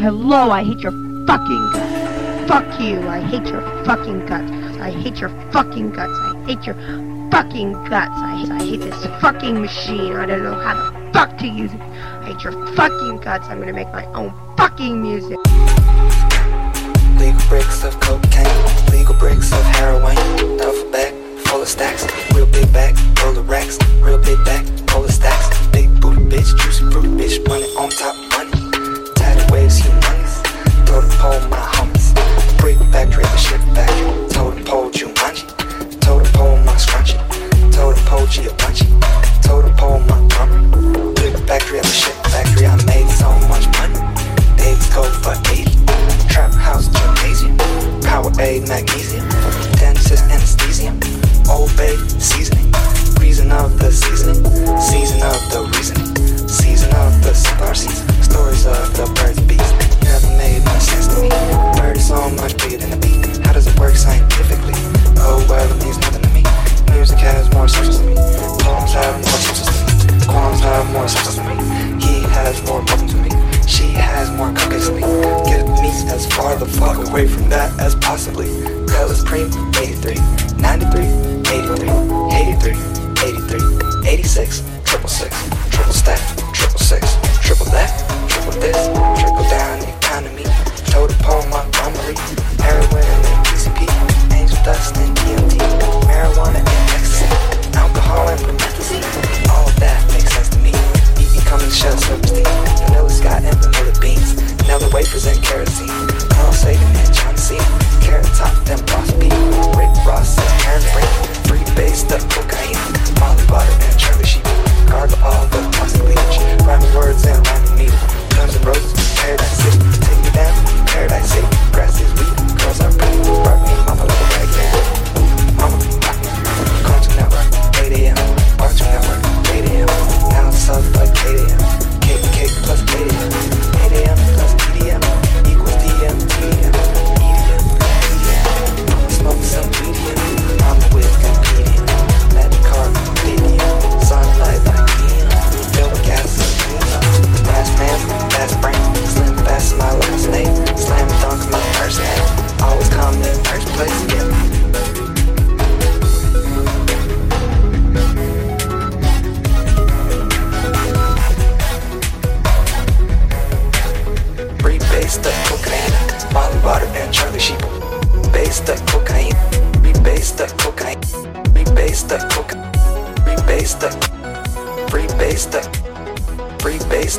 Hello, I hate your fucking guts. Fuck you, I hate your fucking guts. I hate your fucking guts. I hate your fucking guts. I hate, I hate this fucking machine. I don't know how the fuck to use it. I hate your fucking guts. I'm gonna make my own fucking music. Legal bricks of cocaine, legal bricks of heroin, duffel bag full of stacks, real big bag full of racks, real big bag full of stacks, big booty bitch, juicy fruit bitch, money on top money, tatted waves totem pole my homies, brick factory, the shit factory, totem pole Jumanji, the fuck away from that as possibly. Colors Supreme, 83, 93, 83, 83, 83, 86,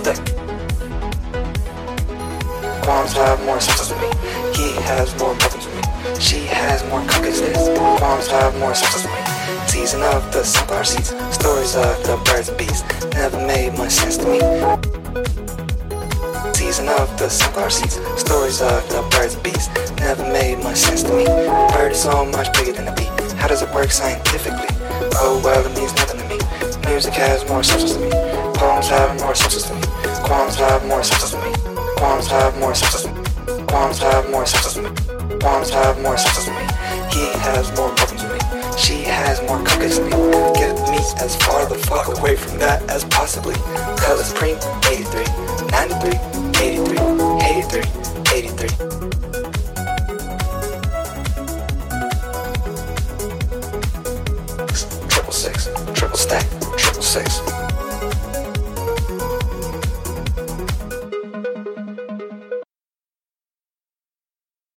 the. Qualms have more substance than me. He has more problems than me. She has more cookies than this. Qualms have more substance than me. Season of the sunflower seeds, stories of the birds and bees. Never made much sense to me. Season of the sunflower seeds, stories of the birds and bees. Never made much sense to me. Bird is so much bigger than a bee. How does it work scientifically? Oh well, it means me. Music has more substance than me. Poems have more substance than me. Qualms have more substance than me. Qualms have more substance than me. Qualms have more substance than me. Qualms have more substance than me. He has more problems than me. She has more cookies than me. Get me as far the fuck away from that as possibly. Color Supreme, 83, 93, 83, 83, 83. Triple